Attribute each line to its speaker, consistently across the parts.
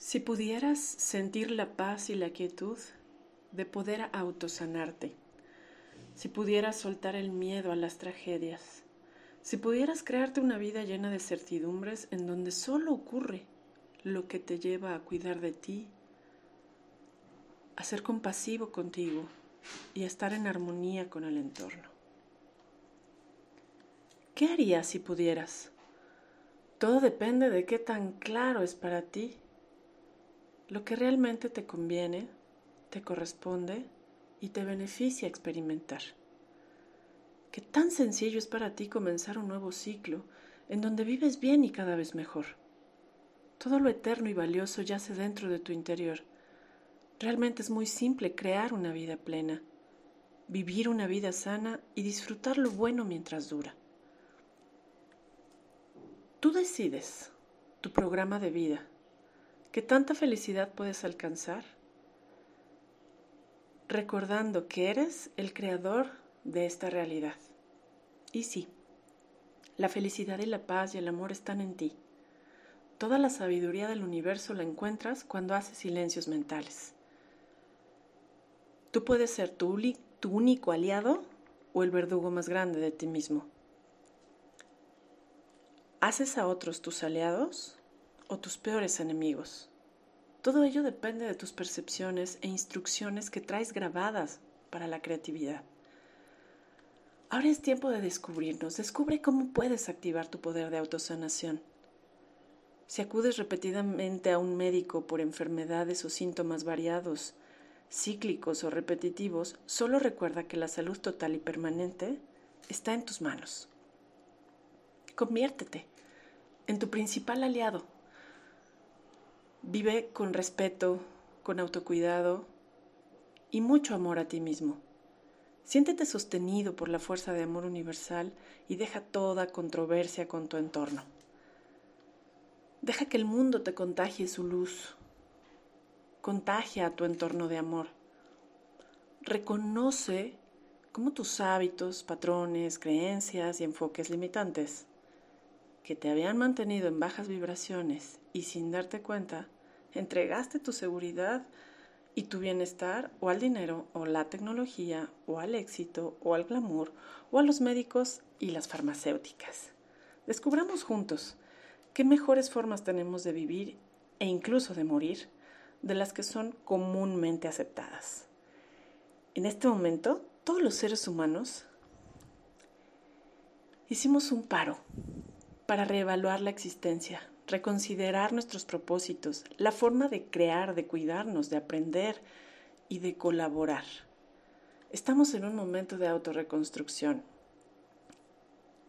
Speaker 1: Si pudieras sentir la paz y la quietud de poder autosanarte, si pudieras soltar el miedo a las tragedias, si pudieras crearte una vida llena de certidumbres en donde solo ocurre lo que te lleva a cuidar de ti, a ser compasivo contigo y a estar en armonía con el entorno. ¿Qué harías si pudieras? Todo depende de qué tan claro es para ti lo que realmente te conviene, te corresponde y te beneficia experimentar. Qué tan sencillo es para ti comenzar un nuevo ciclo en donde vives bien y cada vez mejor. Todo lo eterno y valioso yace dentro de tu interior. Realmente es muy simple crear una vida plena, vivir una vida sana y disfrutar lo bueno mientras dura. Tú decides tu programa de vida ¿Qué tanta felicidad puedes alcanzar? Recordando que eres el creador de esta realidad. Y sí, la felicidad y la paz y el amor están en ti. Toda la sabiduría del universo la encuentras cuando haces silencios mentales. Tú puedes ser tu, tu único aliado o el verdugo más grande de ti mismo. ¿Haces a otros tus aliados o tus peores enemigos. Todo ello depende de tus percepciones e instrucciones que traes grabadas para la creatividad. Ahora es tiempo de descubrirnos. Descubre cómo puedes activar tu poder de autosanación. Si acudes repetidamente a un médico por enfermedades o síntomas variados, cíclicos o repetitivos, solo recuerda que la salud total y permanente está en tus manos. Conviértete en tu principal aliado Vive con respeto, con autocuidado y mucho amor a ti mismo. Siéntete sostenido por la fuerza de amor universal y deja toda controversia con tu entorno. Deja que el mundo te contagie su luz. Contagia a tu entorno de amor. Reconoce cómo tus hábitos, patrones, creencias y enfoques limitantes que te habían mantenido en bajas vibraciones y sin darte cuenta, entregaste tu seguridad y tu bienestar o al dinero o la tecnología o al éxito o al glamour o a los médicos y las farmacéuticas. Descubramos juntos qué mejores formas tenemos de vivir e incluso de morir de las que son comúnmente aceptadas. En este momento, todos los seres humanos hicimos un paro para reevaluar la existencia, reconsiderar nuestros propósitos, la forma de crear, de cuidarnos, de aprender y de colaborar. Estamos en un momento de autorreconstrucción.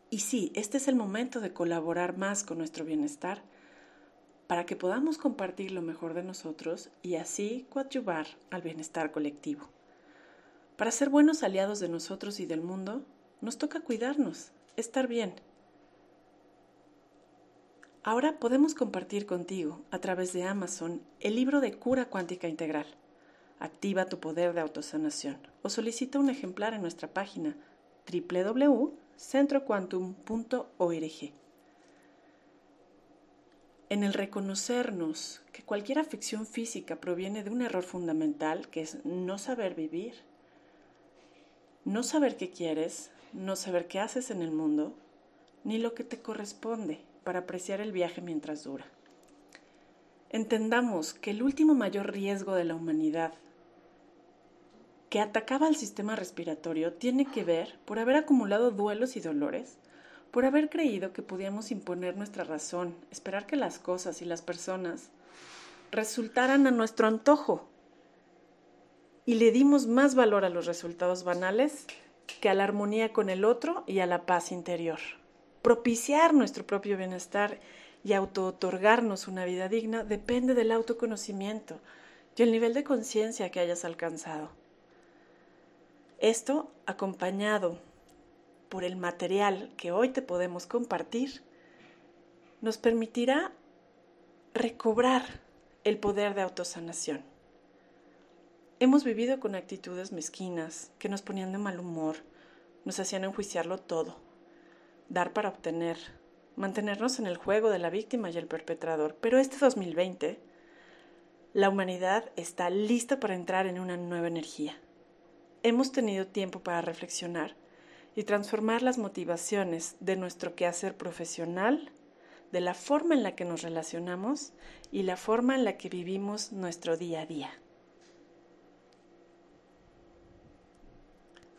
Speaker 1: Y sí, este es el momento de colaborar más con nuestro bienestar para que podamos compartir lo mejor de nosotros y así coadyuvar al bienestar colectivo. Para ser buenos aliados de nosotros y del mundo, nos toca cuidarnos, estar bien Ahora podemos compartir contigo, a través de Amazon, el libro de Cura Cuántica Integral. Activa tu poder de autosanación o solicita un ejemplar en nuestra página www.centroquantum.org. En el reconocernos que cualquier afección física proviene de un error fundamental, que es no saber vivir, no saber qué quieres, no saber qué haces en el mundo, ni lo que te corresponde para apreciar el viaje mientras dura. Entendamos que el último mayor riesgo de la humanidad que atacaba al sistema respiratorio tiene que ver por haber acumulado duelos y dolores, por haber creído que podíamos imponer nuestra razón, esperar que las cosas y las personas resultaran a nuestro antojo. Y le dimos más valor a los resultados banales que a la armonía con el otro y a la paz interior propiciar nuestro propio bienestar y auto-otorgarnos una vida digna depende del autoconocimiento y el nivel de conciencia que hayas alcanzado. Esto, acompañado por el material que hoy te podemos compartir, nos permitirá recobrar el poder de autosanación. Hemos vivido con actitudes mezquinas que nos ponían de mal humor, nos hacían enjuiciarlo todo dar para obtener, mantenernos en el juego de la víctima y el perpetrador. Pero este 2020 La humanidad está lista para entrar en una nueva energía. Hemos tenido tiempo para reflexionar y transformar las motivaciones de nuestro quehacer profesional, de la forma en la que nos relacionamos y la forma en la que vivimos nuestro día a día.